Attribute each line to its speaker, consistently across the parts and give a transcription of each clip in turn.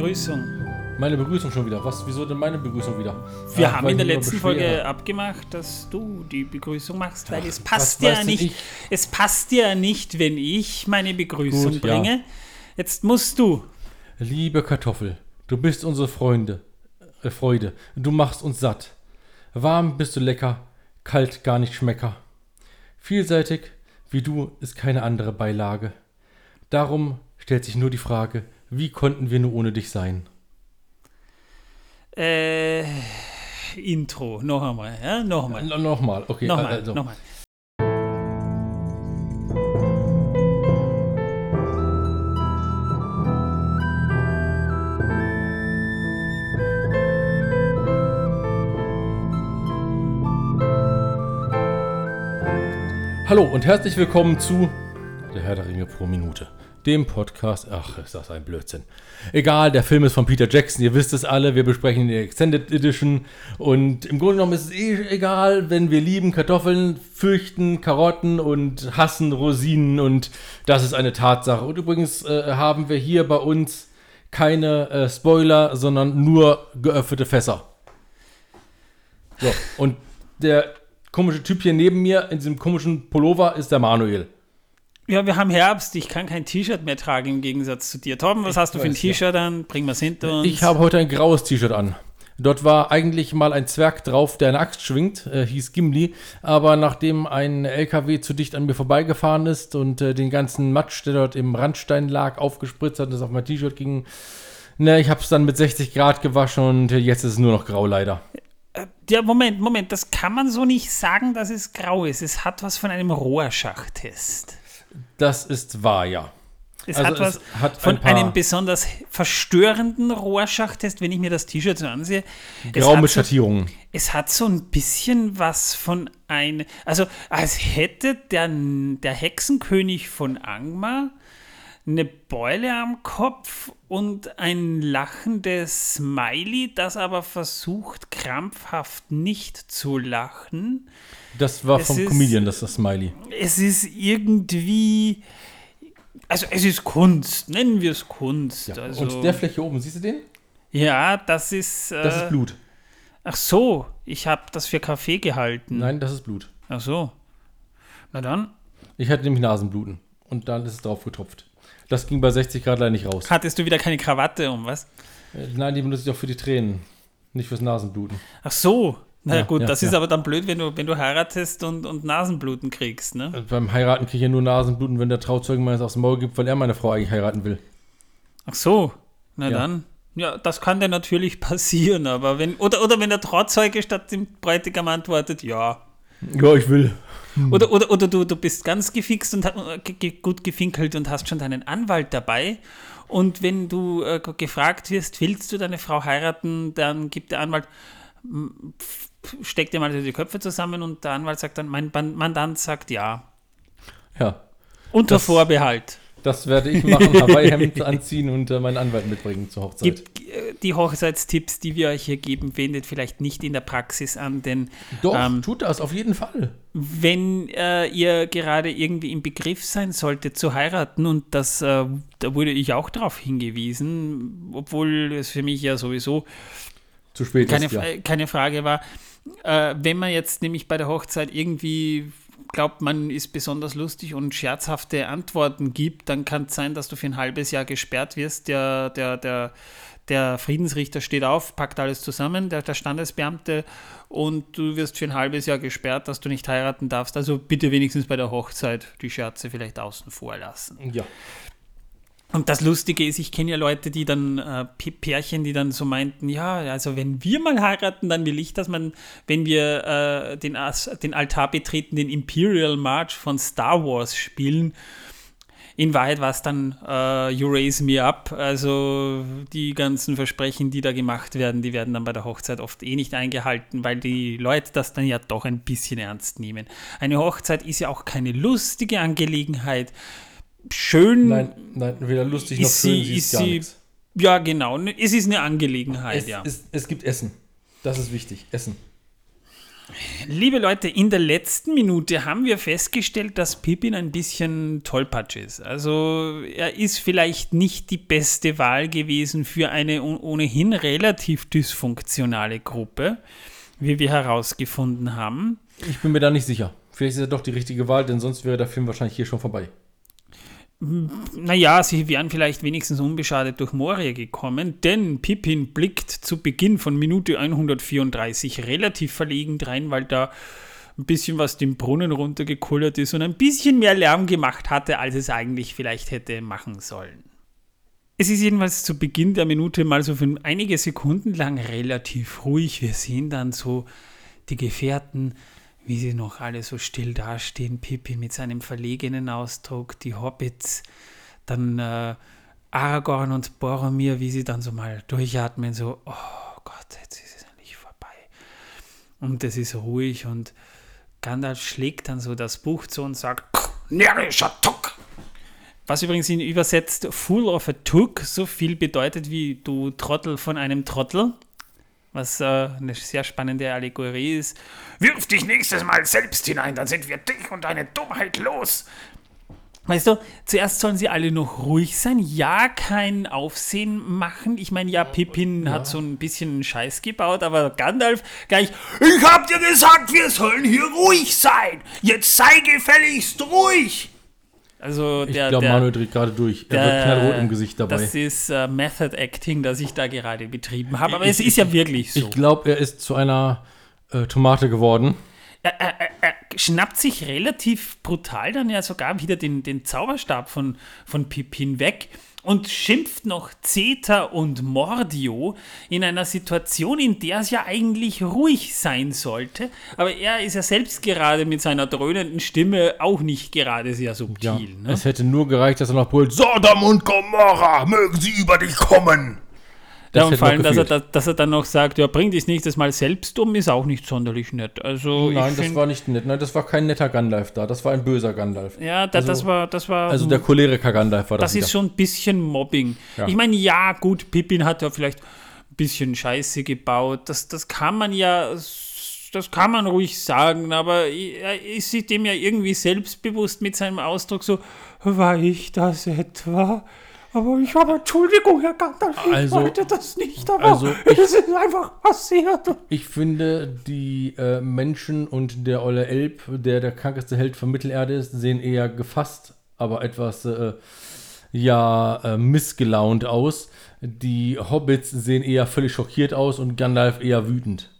Speaker 1: Begrüßung.
Speaker 2: Meine Begrüßung schon wieder. Was, wieso denn meine Begrüßung wieder?
Speaker 1: Wir
Speaker 2: Ach,
Speaker 1: haben in der letzten Folge abgemacht, dass du die Begrüßung machst, weil
Speaker 2: Ach,
Speaker 1: es passt
Speaker 2: denn
Speaker 1: nicht.
Speaker 2: ich?
Speaker 1: Es passt dir nicht, wenn ich meine Begrüßung
Speaker 2: Gut, ja.
Speaker 1: bringe. Jetzt musst du.
Speaker 2: Liebe Kartoffel, du bist unsere Freunde, äh, Freude. Du machst uns satt. Warm bist du lecker, kalt gar nicht schmecker. Vielseitig wie du ist keine andere Beilage. Darum stellt sich nur die Frage, wie konnten wir nur ohne dich sein?
Speaker 1: Äh, Intro, noch einmal, ja, noch einmal.
Speaker 2: No, Nochmal, okay.
Speaker 1: Nochmal,
Speaker 2: also.
Speaker 1: nochmal.
Speaker 2: Hallo und herzlich willkommen zu Der Herr der Ringe pro Minute. Dem Podcast. Ach, ist das ein Blödsinn. Egal, der Film ist von Peter Jackson, ihr wisst es alle. Wir besprechen die Extended Edition. Und im Grunde genommen ist es eh egal, wenn wir lieben Kartoffeln, fürchten Karotten und hassen Rosinen. Und das ist eine Tatsache. Und übrigens äh, haben wir hier bei uns keine äh, Spoiler, sondern nur geöffnete Fässer. So, und der komische Typ hier neben mir in diesem komischen Pullover ist der Manuel.
Speaker 1: Ja, wir haben Herbst, ich kann kein T-Shirt mehr tragen im Gegensatz zu dir. Torben, was hast du für ein
Speaker 2: weiß, ja.
Speaker 1: T-Shirt an? Bring wir es hinter uns.
Speaker 2: Ich habe heute ein graues T-Shirt an. Dort war eigentlich mal ein Zwerg drauf, der eine Axt schwingt, äh, hieß Gimli. Aber nachdem ein LKW zu dicht an mir vorbeigefahren ist und äh, den ganzen Matsch, der dort im Randstein lag, aufgespritzt hat und das auf mein T-Shirt ging, ne, ich habe es dann mit 60 Grad gewaschen und äh, jetzt ist es nur noch grau leider.
Speaker 1: Äh, Ja, Moment, Moment, das kann man so nicht sagen, dass es grau ist. Es hat was von einem Rohrschachttest.
Speaker 2: Das ist wahr, ja.
Speaker 1: Es
Speaker 2: Also
Speaker 1: hat was
Speaker 2: es hat
Speaker 1: von
Speaker 2: ein paar-
Speaker 1: einem besonders verstörenden Rohrschachttest, wenn ich mir das T-Shirt so ansehe. Es
Speaker 2: Grau
Speaker 1: hat
Speaker 2: mit
Speaker 1: so,
Speaker 2: Schattierungen.
Speaker 1: es hat so ein bisschen was von ein, also als hätte der, der Hexenkönig von Angmar eine Beule am Kopf und ein lachendes Smiley, das aber versucht krampfhaft nicht zu lachen.
Speaker 2: Das war
Speaker 1: Es
Speaker 2: vom
Speaker 1: ist-
Speaker 2: Comedian, das ist das Smiley.
Speaker 1: Es ist irgendwie, also es ist Kunst, nennen wir es Kunst.
Speaker 2: Ja.
Speaker 1: Also,
Speaker 2: und der Fläche oben, siehst du den?
Speaker 1: ja, das ist, äh,
Speaker 2: Das ist Blut.
Speaker 1: ach so, ich habe das für Kaffee gehalten.
Speaker 2: Nein, das ist Blut.
Speaker 1: Ach so. Na dann.
Speaker 2: Ich hatte nämlich Nasenbluten. Und dann ist es drauf getropft. Das ging bei 60 Grad leider nicht raus.
Speaker 1: Hattest du wieder keine Krawatte um, was?
Speaker 2: Äh, Nein, die benutze ich auch für die Tränen. Nicht fürs Nasenbluten.
Speaker 1: Ach so. Na
Speaker 2: Ja,
Speaker 1: gut,
Speaker 2: ja,
Speaker 1: das ist
Speaker 2: ja.
Speaker 1: aber dann blöd, wenn du, wenn du heiratest und, und Nasenbluten kriegst, ne?
Speaker 2: Äh, Beim Heiraten kriege ich ja nur Nasenbluten, wenn der Trauzeugen meines aufs Maul gibt, weil er meine Frau eigentlich heiraten will.
Speaker 1: Ach so. Na dann. Ja, das kann dir natürlich passieren, aber wenn, oder, oder wenn der Trauzeuge statt dem Bräutigam antwortet, ja,
Speaker 2: Ja, ich will.
Speaker 1: Oder, oder, oder du, du bist ganz gefixt und gut gefinkelt und hast schon deinen Anwalt dabei. Und wenn du äh, gefragt wirst, willst du deine Frau heiraten, dann gibt der Anwalt, m, pf- steckt dir mal die Köpfe zusammen und der Anwalt sagt dann, mein Mandant sagt ja.
Speaker 2: Ja,
Speaker 1: Unter
Speaker 2: Das-
Speaker 1: Vorbehalt.
Speaker 2: Das werde ich machen. Hawaii-Hemd anziehen und äh, meinen Anwalt mitbringen zur Hochzeit.
Speaker 1: Gibt, äh, die Hochzeitstipps, die wir euch hier geben, wendet vielleicht nicht in der Praxis an, denn
Speaker 2: Doch,
Speaker 1: ähm,
Speaker 2: tut das, auf jeden Fall.
Speaker 1: wenn äh, ihr gerade irgendwie im Begriff sein solltet zu heiraten und das, äh, da wurde ich auch darauf hingewiesen, obwohl es für mich ja sowieso
Speaker 2: Zu spät
Speaker 1: keine,
Speaker 2: ist, ja.
Speaker 1: Keine Frage war, äh, wenn man jetzt nämlich bei der Hochzeit irgendwie glaubt, man ist besonders lustig und scherzhafte Antworten gibt, dann kann es sein, dass du für ein halbes Jahr gesperrt wirst. Der, der, der, der Friedensrichter steht auf, packt alles zusammen, der, der Standesbeamte, und du wirst für ein halbes Jahr gesperrt, dass du nicht heiraten darfst. Also bitte wenigstens bei der Hochzeit die Scherze vielleicht außen vor lassen.
Speaker 2: Ja.
Speaker 1: Und das Lustige ist, ich kenne ja Leute, die dann, äh, Pärchen, die dann so meinten, ja, also wenn wir mal heiraten, dann will ich, dass man, wenn wir äh, den, den Altar betreten, den Imperial March von Star Wars spielen. In Wahrheit war es dann äh, You Raise Me Up, also die ganzen Versprechen, die da gemacht werden, die werden dann bei der Hochzeit oft eh nicht eingehalten, weil die Leute das dann ja doch ein bisschen ernst nehmen. Eine Hochzeit ist ja auch keine lustige Angelegenheit. Schön
Speaker 2: Nein, nein, weder lustig noch schön,
Speaker 1: sie,
Speaker 2: ist gar
Speaker 1: sie,
Speaker 2: nichts.
Speaker 1: ja genau, ne, es ist eine Angelegenheit,
Speaker 2: Es,
Speaker 1: ja.
Speaker 2: es, es gibt Essen. Das ist wichtig. Essen.
Speaker 1: Liebe Leute, in der letzten Minute haben wir festgestellt, dass Pippin ein bisschen tollpatsch ist. Also er ist vielleicht nicht die beste Wahl gewesen für eine ohnehin relativ dysfunktionale Gruppe, wie wir herausgefunden haben.
Speaker 2: Ich bin mir da nicht sicher. Vielleicht ist er doch die richtige Wahl, denn sonst wäre der Film wahrscheinlich hier schon vorbei.
Speaker 1: Naja, sie wären vielleicht wenigstens unbeschadet durch Moria gekommen, denn Pippin blickt zu Beginn von Minute 134 relativ verlegen rein, weil da ein bisschen was dem Brunnen runtergekullert ist und ein bisschen mehr Lärm gemacht hatte, als es eigentlich vielleicht hätte machen sollen. Es ist jedenfalls zu Beginn der Minute mal so für einige Sekunden lang relativ ruhig. Wir sehen dann so die Gefährten wie sie noch alle so still dastehen, Pippi mit seinem verlegenen Ausdruck, die Hobbits, dann äh, Aragorn und Boromir, wie sie dann so mal durchatmen, so, oh Gott, jetzt ist es endlich vorbei. Und es ist ruhig und Gandalf schlägt dann so das Buch zu und sagt, närrischer Tuck! Was übrigens in übersetzt Fool of a Took so viel bedeutet wie du Trottel von einem Trottel was äh, eine sehr spannende Allegorie ist. Wirf dich nächstes Mal selbst hinein, dann sind wir dich und deine Dummheit los. Weißt du, zuerst sollen sie alle noch ruhig sein, ja, kein Aufsehen machen. Ich meine, ja, Pippin ja. hat so ein bisschen Scheiß gebaut, aber Gandalf gleich, ich hab dir gesagt, wir sollen hier ruhig sein. Jetzt sei gefälligst ruhig. Also
Speaker 2: der, ich glaube, Manuel dreht gerade durch. Er der, wird knallrot im Gesicht dabei.
Speaker 1: Das ist uh, Method Acting, das ich da gerade betrieben habe. Aber ich, es ist ja wirklich so.
Speaker 2: Ich glaube, er ist zu einer äh, Tomate geworden.
Speaker 1: Er, er, er, schnappt sich relativ brutal dann ja sogar wieder den, den Zauberstab von, von Pippin weg und schimpft noch Zeta und Mordio in einer Situation, in der es ja eigentlich ruhig sein sollte. Aber er ist ja selbst gerade mit seiner dröhnenden Stimme auch nicht gerade sehr subtil. Ja,
Speaker 2: ne? Es hätte nur gereicht, dass er noch brüllt: Sodom und Gomorra, mögen sie über dich kommen.
Speaker 1: Das ja, und vor allem, dass er, dass er dann noch sagt, ja, bring dich nächstes Mal selbst um, ist auch nicht sonderlich nett. Also
Speaker 2: Nein, das war nicht nett. Nein, das war kein netter Gandalf da. Das war ein böser Gandalf.
Speaker 1: Ja, da, also, das war, das war.
Speaker 2: Also der Choleriker Gandalf war
Speaker 1: das. Das ist schon ein bisschen Mobbing. Ja. Ich meine, ja, gut, Pippin hat ja vielleicht ein bisschen Scheiße gebaut. Das, das kann man ja, das kann man ruhig sagen, aber er ist sich dem ja irgendwie selbstbewusst mit seinem Ausdruck so, war ich das etwa? Aber ich habe Entschuldigung, Herr Gandalf, ich also, wollte das nicht, aber also ich, es ist einfach passiert.
Speaker 2: Ich finde, die äh, Menschen und der Olle Elb, der der krankeste Held von Mittelerde ist, sehen eher gefasst, aber etwas äh, ja äh, missgelaunt aus. Die Hobbits sehen eher völlig schockiert aus und Gandalf eher wütend.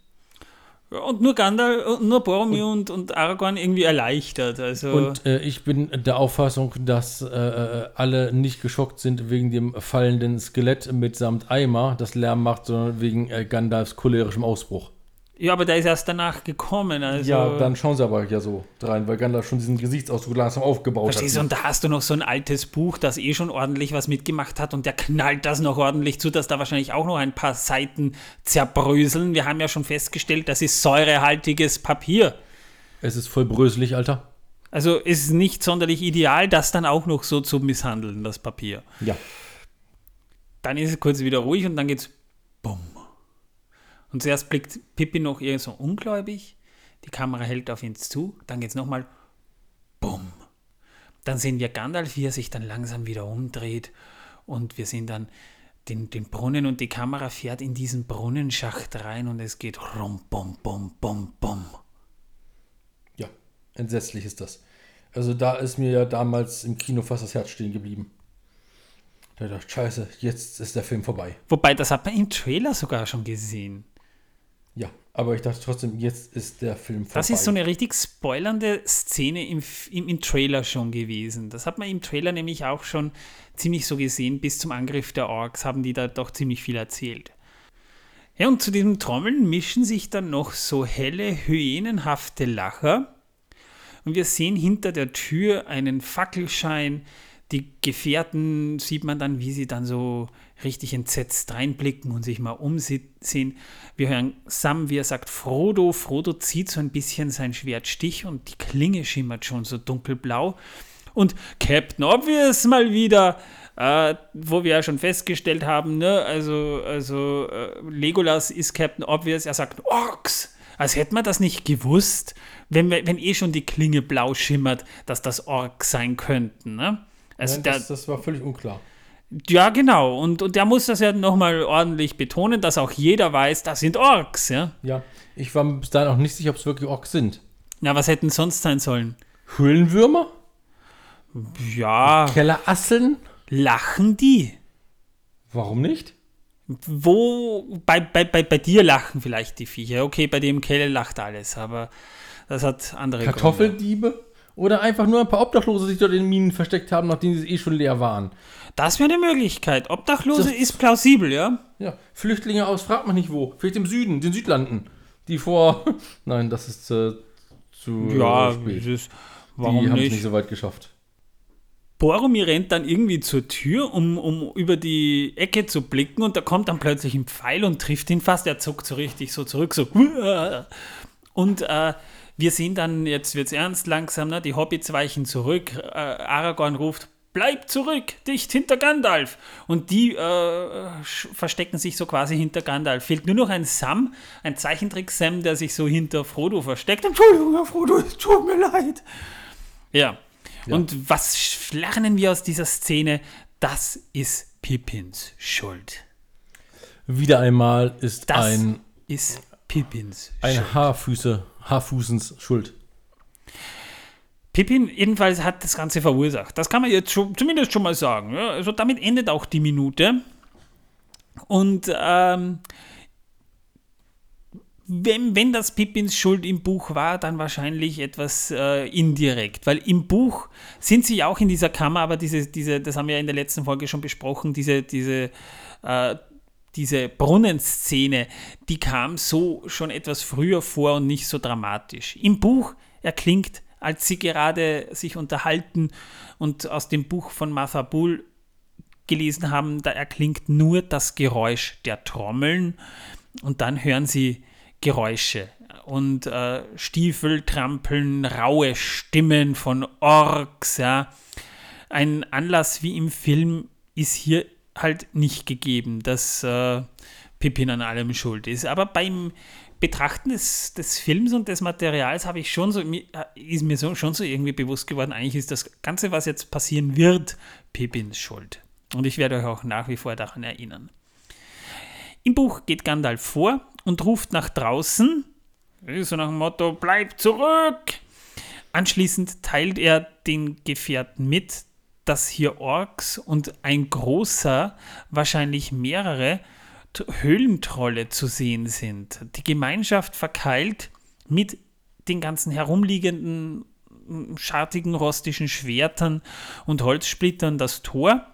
Speaker 1: Und nur Gandalf, nur Boromir und, und, Aragorn irgendwie erleichtert. Also
Speaker 2: und äh, ich bin der Auffassung, dass äh, alle nicht geschockt sind wegen dem fallenden Skelett mitsamt Eimer, das Lärm macht, sondern wegen äh, Gandalfs cholerischem Ausbruch.
Speaker 1: Ja, aber der ist erst danach gekommen. Also
Speaker 2: ja, dann schauen sie aber ja so rein, weil Gandalf schon diesen Gesichtsausdruck langsam aufgebaut
Speaker 1: Verstehst hat. Verstehst du, und da hast du noch so ein altes Buch, das eh schon ordentlich was mitgemacht hat und der knallt das noch ordentlich zu, dass da wahrscheinlich auch noch ein paar Seiten zerbröseln. Wir haben ja schon festgestellt, das ist säurehaltiges Papier.
Speaker 2: Es ist voll bröselig, Alter.
Speaker 1: Also ist nicht sonderlich ideal, das dann auch noch so zu misshandeln, das Papier.
Speaker 2: Ja.
Speaker 1: Dann ist es kurz wieder ruhig und dann geht's bumm. Und zuerst blickt Pippi noch eher so ungläubig, die Kamera hält auf ihn zu, dann geht es nochmal bumm. Dann sehen wir Gandalf, wie er sich dann langsam wieder umdreht und wir sehen dann den, den Brunnen und die Kamera fährt in diesen Brunnenschacht rein und es geht rum, bum, bum, bum, bum.
Speaker 2: Ja, entsetzlich ist das. Also da ist mir ja damals im Kino fast das Herz stehen geblieben. Da dachte ich, scheiße, jetzt ist der Film vorbei.
Speaker 1: Wobei, das hat man im Trailer sogar schon gesehen.
Speaker 2: Ja, aber ich dachte trotzdem, jetzt ist der Film vorbei.
Speaker 1: Das ist so eine richtig spoilernde Szene im, im, im, Trailer schon gewesen. Das hat man im Trailer nämlich auch schon ziemlich so gesehen. Bis zum Angriff der Orks haben die da doch ziemlich viel erzählt. Ja, und zu diesem Trommeln mischen sich dann noch so helle, hyänenhafte Lacher. Und wir sehen hinter der Tür einen Fackelschein, die Gefährten sieht man dann, wie sie dann so richtig entsetzt reinblicken und sich mal umsehen. Wir hören Sam, wie er sagt, Frodo. Frodo zieht so ein bisschen sein Schwert Stich und die Klinge schimmert schon so dunkelblau. Und Captain Obvious mal wieder, äh, wo wir ja schon festgestellt haben, ne, also, also äh, Legolas ist Captain Obvious, er sagt Orks. Als hätte man das nicht gewusst, wenn, wenn eh schon die Klinge blau schimmert, dass das Orks sein könnten. Ne? Also
Speaker 2: Nein, das, das war völlig unklar.
Speaker 1: Ja, genau. Und, und der muss das ja nochmal ordentlich betonen, dass auch jeder weiß, das sind Orks. Ja?
Speaker 2: Ja, ich war bis dahin auch nicht sicher, ob es wirklich Orks sind.
Speaker 1: Na, was hätten sonst sein sollen?
Speaker 2: Höhlenwürmer?
Speaker 1: Ja,
Speaker 2: Kellerasseln?
Speaker 1: lachen die?
Speaker 2: Warum nicht?
Speaker 1: Wo, bei, bei, bei, bei dir lachen vielleicht die Viecher. Okay, bei dem Kelle lacht alles, aber das hat andere Gründe.
Speaker 2: Oder einfach nur ein paar Obdachlose, die sich dort in den Minen versteckt haben, nachdem sie eh schon leer waren.
Speaker 1: Das wäre eine Möglichkeit. Obdachlose
Speaker 2: So-
Speaker 1: ist plausibel, ja?
Speaker 2: Ja, Flüchtlinge aus, fragt man nicht wo. Vielleicht im Süden, den Südlanden. Die vor. Nein, das ist äh, zu
Speaker 1: Ja,
Speaker 2: spät.
Speaker 1: das ist,
Speaker 2: Die
Speaker 1: warum
Speaker 2: haben es
Speaker 1: nicht?
Speaker 2: nicht so weit geschafft.
Speaker 1: Boromir rennt dann irgendwie zur Tür, um, um über die Ecke zu blicken und da kommt dann plötzlich ein Pfeil und trifft ihn fast. Er zuckt so richtig so zurück, so. Und äh, wir sehen dann, jetzt wird es ernst langsam, ne? die Hobbits weichen zurück. Äh, Aragorn ruft, bleib zurück, dicht hinter Gandalf. Und die äh, verstecken sich so quasi hinter Gandalf. Fehlt nur noch ein Sam, ein Zeichentrick-Sam, der sich so hinter Frodo versteckt. Entschuldigung, Herr Frodo, es tut mir leid. Ja. Und was lernen wir aus dieser Szene? Das ist Pippins Schuld.
Speaker 2: Wieder einmal ist
Speaker 1: Das
Speaker 2: ein,
Speaker 1: ist Pippins Schuld.
Speaker 2: ein Haarfüße, Haarfußens Schuld.
Speaker 1: Pippin jedenfalls hat das Ganze verursacht. Das kann man jetzt schon, zumindest schon mal sagen. Ja, also damit endet auch die Minute. Und ähm, wenn, wenn das Pippins Schuld im Buch war, dann wahrscheinlich etwas äh, indirekt. Weil im Buch sind sie ja auch in dieser Kammer, aber diese, diese, das haben wir ja in der letzten Folge schon besprochen, diese, diese, äh, diese Brunnenszene, die kam so schon etwas früher vor und nicht so dramatisch. Im Buch erklingt, als sie gerade sich unterhalten und aus dem Buch von Martha Bull gelesen haben, da erklingt nur das Geräusch der Trommeln und dann hören sie Geräusche und äh, Stiefel trampeln, raue Stimmen von Orks. Ja. Ein Anlass wie im Film ist hier halt nicht gegeben, dass äh, Pippin an allem schuld ist. Aber beim Betrachten des, des Films und des Materials habe ich schon so, äh, ist mir so, schon so irgendwie bewusst geworden, eigentlich ist das Ganze, was jetzt passieren wird, Pippins Schuld. Und ich werde euch auch nach wie vor daran erinnern. Im Buch geht Gandalf vor und ruft nach draußen, so nach dem Motto, bleib zurück! Anschließend teilt er den Gefährten mit, dass hier Orks und ein großer, wahrscheinlich mehrere Höhlentrolle zu sehen sind. Die Gemeinschaft verkeilt mit den ganzen herumliegenden schartigen rostischen Schwertern und Holzsplittern das Tor,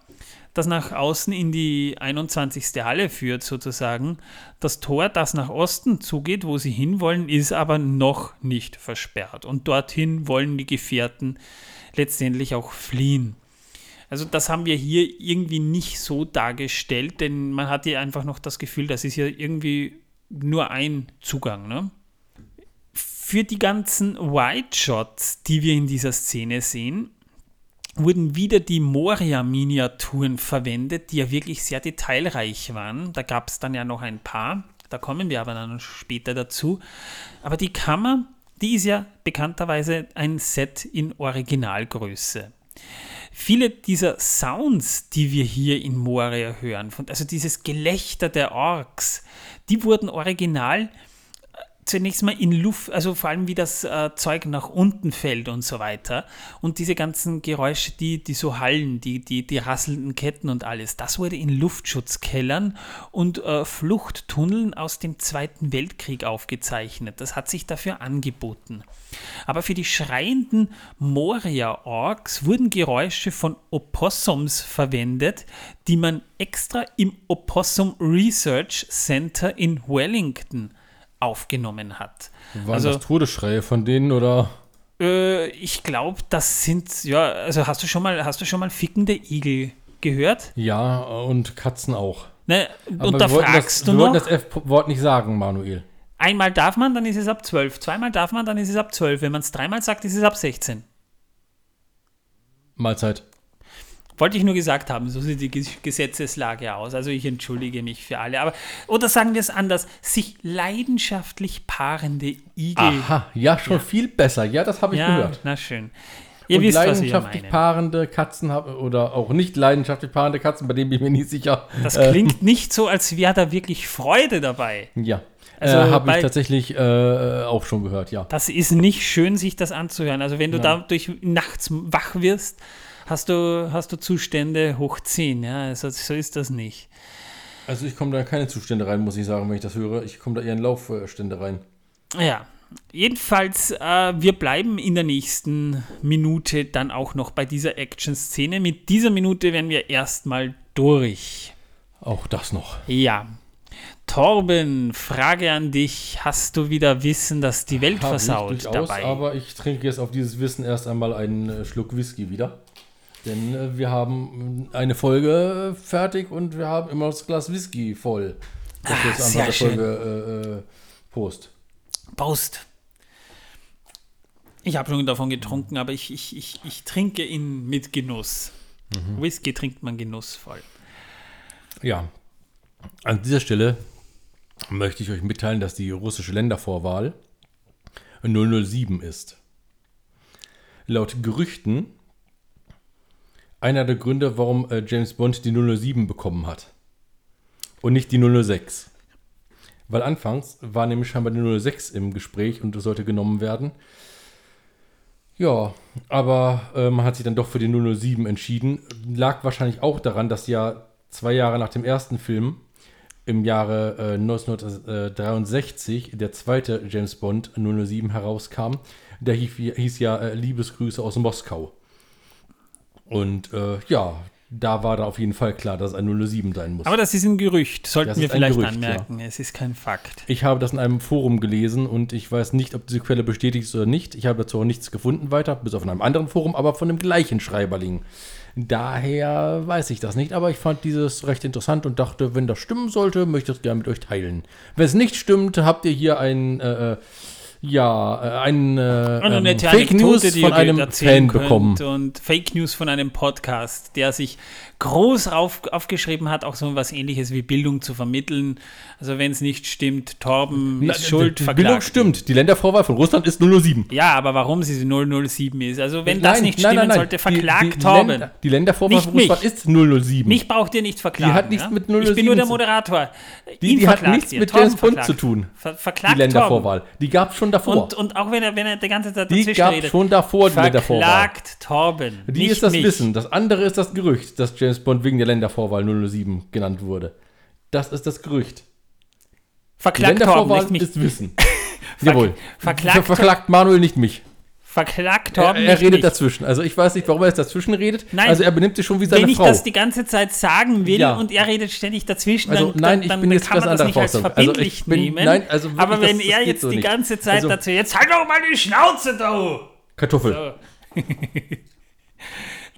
Speaker 1: das nach außen in die 21. Halle führt sozusagen. Das Tor, das nach Osten zugeht, wo sie hinwollen, ist aber noch nicht versperrt. Und dorthin wollen die Gefährten letztendlich auch fliehen. Also das haben wir hier irgendwie nicht so dargestellt, denn man hat hier einfach noch das Gefühl, das ist hier irgendwie nur ein Zugang. Ne? Für die ganzen White Shots, die wir in dieser Szene sehen, wurden wieder die Moria-Miniaturen verwendet, die ja wirklich sehr detailreich waren. Da gab es dann ja noch ein paar, da kommen wir aber dann später dazu. Aber die Kammer, die ist ja bekannterweise ein Set in Originalgröße. Viele dieser Sounds, die wir hier in Moria hören, also dieses Gelächter der Orks, die wurden original zunächst mal in Luft, also vor allem wie das äh, Zeug nach unten fällt und so weiter. Und diese ganzen Geräusche, die, die so hallen, die, die, die rasselnden Ketten und alles, das wurde in Luftschutzkellern und äh, Fluchttunneln aus dem Zweiten Weltkrieg aufgezeichnet. Das hat sich dafür angeboten. Aber für die schreienden Moria-Orks wurden Geräusche von Opossums verwendet, die man extra im Opossum Research Center in Wellington aufgenommen hat.
Speaker 2: Waren
Speaker 1: Also-
Speaker 2: das Todesschreie von denen oder?
Speaker 1: Äh, ich glaube, das sind, ja, also hast du schon mal, hast du schon mal fickende Igel gehört?
Speaker 2: Ja, und Katzen auch.
Speaker 1: Ne?
Speaker 2: Aber
Speaker 1: Und da
Speaker 2: wollten
Speaker 1: fragst
Speaker 2: das,
Speaker 1: du
Speaker 2: wir wollten
Speaker 1: noch,
Speaker 2: das F-Wort nicht sagen, Manuel.
Speaker 1: einmal darf man, dann ist es ab 12, zweimal darf man, dann ist es ab 12, wenn man es dreimal sagt, ist es ab 16.
Speaker 2: Mahlzeit.
Speaker 1: Wollte ich nur gesagt haben, so sieht die Ges- Gesetzeslage aus. Also ich entschuldige mich für alle. Aber, oder sagen wir es anders, sich leidenschaftlich paarende Igel.
Speaker 2: Aha, ja, schon viel besser. Ja, das habe ich
Speaker 1: ja,
Speaker 2: gehört.
Speaker 1: na schön. Ihr
Speaker 2: und
Speaker 1: wisst,
Speaker 2: leidenschaftlich paarende Katzen hab, oder auch nicht leidenschaftlich paarende Katzen, bei denen bin ich mir nicht sicher.
Speaker 1: Das
Speaker 2: Äh,
Speaker 1: klingt nicht so, als wäre da wirklich Freude dabei.
Speaker 2: ja,
Speaker 1: Also
Speaker 2: äh, habe ich tatsächlich äh, auch schon gehört, ja.
Speaker 1: Das ist nicht schön, sich das anzuhören. Also wenn du dadurch nachts wach wirst, hast du, hast du Zustände hoch 10. Ja? Also so ist das nicht.
Speaker 2: Also ich komme da in keine Zustände rein, muss ich sagen, wenn ich das höre. Ich komme da eher in Laufstände rein.
Speaker 1: Ja, jedenfalls, äh, wir bleiben in der nächsten Minute dann auch noch bei dieser Action-Szene. Mit dieser Minute werden wir erstmal durch.
Speaker 2: Auch das noch.
Speaker 1: Ja. Torben, Frage an dich. Hast du wieder Wissen, dass die Welt
Speaker 2: Hab ich
Speaker 1: versaut
Speaker 2: durchaus,
Speaker 1: dabei?
Speaker 2: aber ich trinke jetzt auf dieses Wissen erst einmal einen äh, Schluck Whisky wieder. Denn äh, wir haben eine Folge äh, fertig und wir haben immer das Glas Whisky voll. Das
Speaker 1: Ah,
Speaker 2: ist
Speaker 1: sehr
Speaker 2: der
Speaker 1: schön.
Speaker 2: Folge äh, äh, Post.
Speaker 1: Prost. Ich habe schon davon getrunken, aber ich, ich, ich, ich trinke ihn mit Genuss. Whisky trinkt man genussvoll.
Speaker 2: Ja, an dieser Stelle möchte ich euch mitteilen, dass die russische Ländervorwahl 007 ist. Laut Gerüchten einer der Gründe, warum äh, James Bond die 007 bekommen hat und nicht die 006. Weil anfangs war nämlich scheinbar die 06 im Gespräch und sollte genommen werden. Ja, aber äh, man hat sich dann doch für die 007 entschieden. Lag wahrscheinlich auch daran, dass ja zwei Jahre nach dem ersten Film, im Jahre äh, 1963, der zweite James Bond 007 herauskam. Der hieß, hieß ja äh, Liebesgrüße aus Moskau. Und äh, ja, da war da auf jeden Fall klar, dass es ein 007 sein muss.
Speaker 1: Aber das ist ein Gerücht, sollten
Speaker 2: Das
Speaker 1: wir vielleicht
Speaker 2: Gerücht,
Speaker 1: anmerken. Es ist kein Fakt.
Speaker 2: Ich habe das in einem Forum gelesen und ich weiß nicht, ob diese Quelle bestätigt ist oder nicht. Ich habe dazu auch nichts gefunden weiter, bis auf in einem anderen Forum, aber von dem gleichen Schreiberling. Daher weiß ich das nicht, aber ich fand dieses recht interessant und dachte, wenn das stimmen sollte, möchte ich das gerne mit euch teilen. Wenn es nicht stimmt, habt ihr hier ein, äh, äh, ja, äh, ein, äh,
Speaker 1: Eine
Speaker 2: ähm, Fake
Speaker 1: Anekdote,
Speaker 2: News
Speaker 1: die
Speaker 2: von einem Fan bekommen.
Speaker 1: Und Fake News von einem Podcast, der sich groß auf, aufgeschrieben hat, auch so was ähnliches wie Bildung zu vermitteln. Also wenn es nicht stimmt, Torben
Speaker 2: Na,
Speaker 1: ist schuld,
Speaker 2: die Bildung
Speaker 1: verklagt.
Speaker 2: stimmt. Die Ländervorwahl von Russland ist 007.
Speaker 1: Ja, aber warum sie 007 ist. Also wenn das
Speaker 2: Nein,
Speaker 1: nicht
Speaker 2: nein,
Speaker 1: stimmen
Speaker 2: nein,
Speaker 1: sollte,
Speaker 2: Die-
Speaker 1: verklagt
Speaker 2: die,
Speaker 1: Torben.
Speaker 2: Länder, die Ländervorwahl
Speaker 1: Nicht
Speaker 2: von Russland
Speaker 1: mich.
Speaker 2: ist 007.
Speaker 1: Mich braucht ihr nicht verklagen.
Speaker 2: Die hat nichts
Speaker 1: ja?
Speaker 2: mit
Speaker 1: Ich bin
Speaker 2: 007
Speaker 1: nur der Moderator.
Speaker 2: Die- die hat nichts
Speaker 1: ihr.
Speaker 2: mit
Speaker 1: Torben
Speaker 2: James
Speaker 1: verklagt.
Speaker 2: zu tun.
Speaker 1: Ver
Speaker 2: die
Speaker 1: verklagt Torben.
Speaker 2: Ländervorwahl. Die gab es schon davor.
Speaker 1: Und, und auch wenn er, wenn er die ganze Zeit
Speaker 2: die
Speaker 1: dazwischen
Speaker 2: gab
Speaker 1: redet.
Speaker 2: schon davor, die Ländervorwahl.
Speaker 1: Verklagt Torben.
Speaker 2: Die
Speaker 1: nicht
Speaker 2: ist das
Speaker 1: mich.
Speaker 2: Wissen. Das andere ist das Gerücht, dass James Bond wegen der Ländervorwahl 007 genannt wurde. Das ist das Gerücht. Die
Speaker 1: Verklagt Torben,
Speaker 2: Ländervorwahl
Speaker 1: nicht mich.
Speaker 2: ist Wissen. Jawohl.
Speaker 1: verklagt-
Speaker 2: Ver verklagt Manuel nicht mich.
Speaker 1: Verklagt
Speaker 2: Er,
Speaker 1: Torben,
Speaker 2: er
Speaker 1: nicht
Speaker 2: redet
Speaker 1: mich.
Speaker 2: dazwischen. Also ich weiß nicht, warum er jetzt dazwischen redet.
Speaker 1: Nein.
Speaker 2: Also er benimmt sich schon wie seine
Speaker 1: Wenn ich
Speaker 2: Frau.
Speaker 1: das die ganze Zeit sagen will
Speaker 2: Ja.
Speaker 1: und er redet ständig dazwischen,
Speaker 2: Also,
Speaker 1: dann,
Speaker 2: nein, ich
Speaker 1: dann,
Speaker 2: bin
Speaker 1: dann
Speaker 2: jetzt
Speaker 1: kann man das nicht als.
Speaker 2: Also,
Speaker 1: verbindlich
Speaker 2: ich bin-
Speaker 1: nehmen.
Speaker 2: nein, also wirklich,
Speaker 1: Aber wenn
Speaker 2: das-
Speaker 1: er
Speaker 2: das
Speaker 1: jetzt
Speaker 2: so
Speaker 1: die
Speaker 2: nicht.
Speaker 1: ganze Zeit
Speaker 2: Also-
Speaker 1: dazu, jetzt halt doch mal die Schnauze da!
Speaker 2: Kartoffel.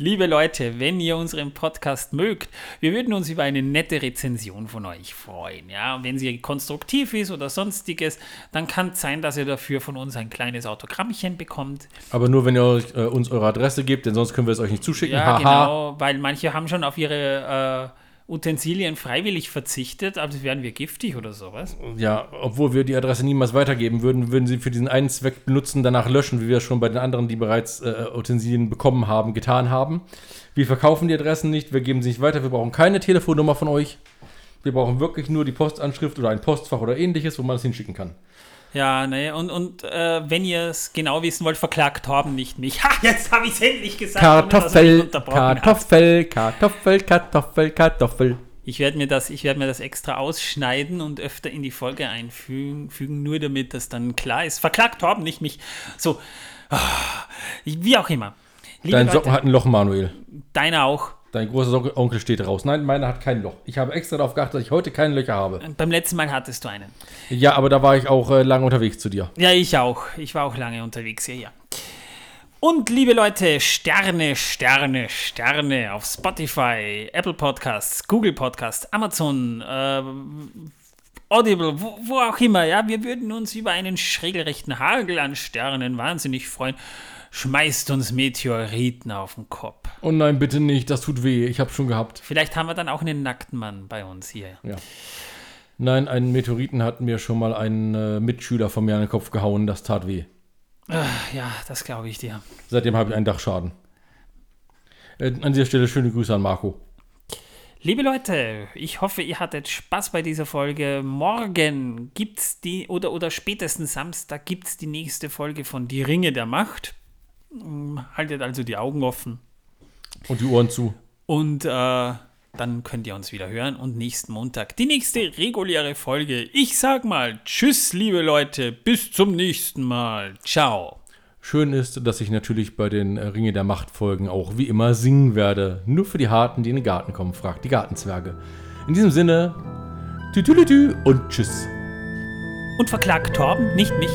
Speaker 1: Liebe Leute, wenn ihr unseren Podcast mögt, wir würden uns über eine nette Rezension von euch freuen. Ja, und wenn sie konstruktiv ist oder sonstiges, dann kann es sein, dass ihr dafür von uns ein kleines Autogrammchen bekommt.
Speaker 2: Aber nur, wenn ihr euch, äh, uns eure Adresse gebt, denn sonst können wir es euch nicht zuschicken.
Speaker 1: Ja,
Speaker 2: Haha.
Speaker 1: genau, weil manche haben schon auf ihre äh, Utensilien freiwillig verzichtet, aber das wären wir giftig oder sowas.
Speaker 2: Ja, obwohl wir die Adresse niemals weitergeben würden, würden sie für diesen einen Zweck benutzen, danach löschen, wie wir es schon bei den anderen, die bereits äh, Utensilien bekommen haben, getan haben. Wir verkaufen die Adressen nicht, wir geben sie nicht weiter, wir brauchen keine Telefonnummer von euch. Wir brauchen wirklich nur die Postanschrift oder ein Postfach oder ähnliches, wo man es hinschicken kann.
Speaker 1: Ja, ne, und, und äh, wenn ihr es genau wissen wollt, verklagt Torben nicht mich. Ha, jetzt habe ich es endlich gesagt.
Speaker 2: Kartoffel. Kartoffel, Kartoffel, Kartoffel, Kartoffel.
Speaker 1: Ich werde mir, das- ich werd mir das extra ausschneiden und öfter in die Folge einfügen, fügen, nur damit das dann klar ist. Verklagt Torben nicht mich. So, ah, wie auch immer. Liebe
Speaker 2: Dein
Speaker 1: Leute,
Speaker 2: Socken hat ein Loch, Manuel.
Speaker 1: deiner auch.
Speaker 2: Dein großer Onkel steht raus. Nein, meiner hat kein Loch. Ich habe extra darauf geachtet, dass ich heute keine Löcher habe.
Speaker 1: Beim letzten Mal hattest du einen.
Speaker 2: Ja, aber da war ich auch äh, lange unterwegs zu dir.
Speaker 1: Ja, ich auch. Ich war auch lange unterwegs hier, ja. Und liebe Leute, Sterne, Sterne, Sterne auf Spotify, Apple Podcasts, Google Podcasts, Amazon, äh, Audible, wo, wo auch immer, ja. Wir würden uns über einen schrägelrechten Hagel an Sternen wahnsinnig freuen. schmeißt uns Meteoriten auf den Kopf.
Speaker 2: Oh nein, bitte nicht, das tut weh. Ich hab's schon gehabt.
Speaker 1: Vielleicht haben wir dann auch einen nackten Mann bei uns hier.
Speaker 2: Ja. Nein, einen Meteoriten hat mir schon mal ein äh, Mitschüler von mir an den Kopf gehauen, das tat weh.
Speaker 1: Ach, ja, das glaube ich dir.
Speaker 2: Seitdem habe ich einen Dachschaden. Äh, an dieser Stelle schöne Grüße an Marco.
Speaker 1: Liebe Leute, ich hoffe, ihr hattet Spaß bei dieser Folge. Morgen gibt's die, oder, oder spätestens Samstag gibt's die nächste Folge von Die Ringe der Macht. Mm, Haltet also die Augen offen.
Speaker 2: Und die Ohren zu.
Speaker 1: Und äh, dann könnt ihr uns wieder hören. Und nächsten Montag die nächste reguläre Folge. Ich sag mal Tschüss, liebe Leute. Bis zum nächsten Mal. Ciao.
Speaker 2: Schön ist, dass ich natürlich bei den äh, Ringe der Macht Folgen auch wie immer singen werde. Nur für die Harten, die in den Garten kommen, fragt die Gartenzwerge. In diesem Sinne, tü tü tü tü und tschüss.
Speaker 1: Und verklagt Torben, nicht mich.